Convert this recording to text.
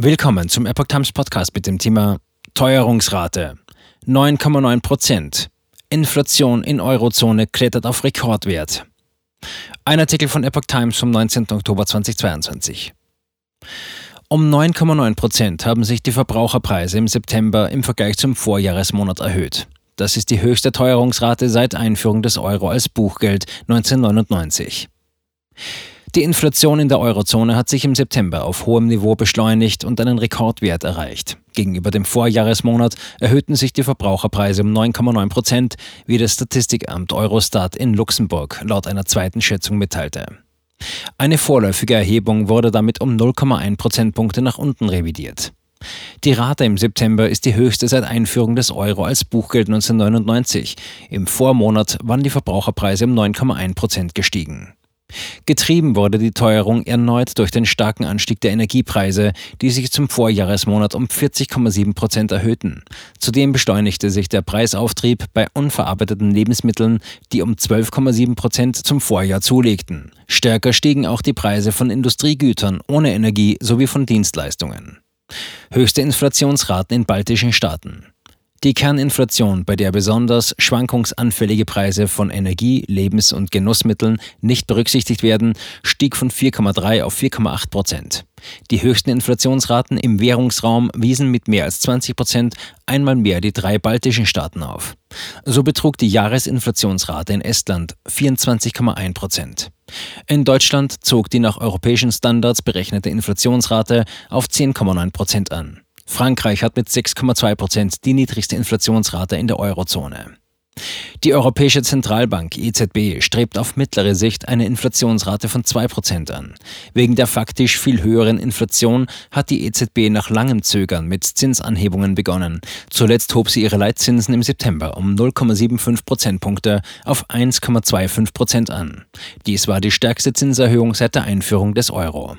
Willkommen zum Epoch Times Podcast mit dem Thema Teuerungsrate 9,9 Prozent. Inflation in Eurozone klettert auf Rekordwert. Ein Artikel von Epoch Times vom 19. Oktober 2022. Um 9,9 Prozent haben sich die Verbraucherpreise im September im Vergleich zum Vorjahresmonat erhöht. Das ist die höchste Teuerungsrate seit Einführung des Euro als Buchgeld 1999. Die Inflation in der Eurozone hat sich im September auf hohem Niveau beschleunigt und einen Rekordwert erreicht. Gegenüber dem Vorjahresmonat erhöhten sich die Verbraucherpreise um 9,9 Prozent, wie das Statistikamt Eurostat in Luxemburg laut einer zweiten Schätzung mitteilte. Eine vorläufige Erhebung wurde damit um 0,1 Prozentpunkte nach unten revidiert. Die Rate im September ist die höchste seit Einführung des Euro als Buchgeld 1999. Im Vormonat waren die Verbraucherpreise um 9,1 Prozent gestiegen. Getrieben wurde die Teuerung erneut durch den starken Anstieg der Energiepreise, die sich zum Vorjahresmonat um 40,7 Prozent erhöhten. Zudem beschleunigte sich der Preisauftrieb bei unverarbeiteten Lebensmitteln, die um 12,7 Prozent zum Vorjahr zulegten. Stärker stiegen auch die Preise von Industriegütern ohne Energie sowie von Dienstleistungen. Höchste Inflationsraten in baltischen Staaten. Die Kerninflation, bei der besonders schwankungsanfällige Preise von Energie, Lebens- und Genussmitteln nicht berücksichtigt werden, stieg von 4,3 auf 4,8 Prozent. Die höchsten Inflationsraten im Währungsraum wiesen mit mehr als 20 Prozent einmal mehr die drei baltischen Staaten auf. So betrug die Jahresinflationsrate in Estland 24,1 Prozent. In Deutschland zog die nach europäischen Standards berechnete Inflationsrate auf 10,9 Prozent an. Frankreich hat mit 6,2 Prozent die niedrigste Inflationsrate in der Eurozone. Die Europäische Zentralbank EZB strebt auf mittlere Sicht eine Inflationsrate von 2% an. Wegen der faktisch viel höheren Inflation hat die EZB nach langem Zögern mit Zinsanhebungen begonnen. Zuletzt hob sie ihre Leitzinsen im September um 0,75 Prozentpunkte auf 1,25 Prozent an. Dies war die stärkste Zinserhöhung seit der Einführung des Euro.